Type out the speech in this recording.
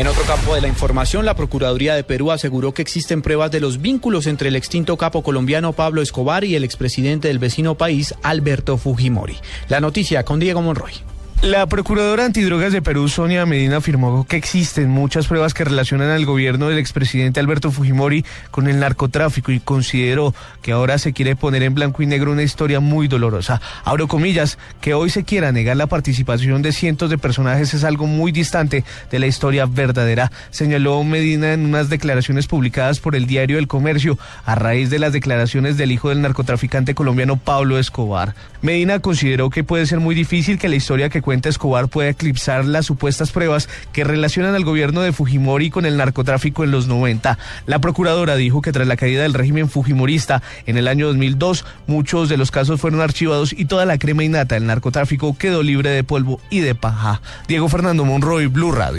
En otro campo de la información, la Procuraduría de Perú aseguró que existen pruebas de los vínculos entre el extinto capo colombiano Pablo Escobar y el expresidente del vecino país, Alberto Fujimori. La noticia con Diego Monroy. La procuradora antidrogas de Perú, Sonia Medina, afirmó que existen muchas pruebas que relacionan al gobierno del expresidente Alberto Fujimori con el narcotráfico y consideró que ahora se quiere poner en blanco y negro una historia muy dolorosa. Abro comillas, que hoy se quiera negar la participación de cientos de personajes es algo muy distante de la historia verdadera, señaló Medina en unas declaraciones publicadas por el diario El Comercio a raíz de las declaraciones del hijo del narcotraficante colombiano Pablo Escobar. Medina consideró que puede ser muy difícil que la historia que cuenta Escobar pueda eclipsar las supuestas pruebas que relacionan al gobierno de Fujimori con el narcotráfico en los 90. La procuradora dijo que tras la caída del régimen fujimorista en el año 2002, muchos de los casos fueron archivados y toda la crema innata del narcotráfico quedó libre de polvo y de paja. Diego Fernando Monroy, Blue Radio.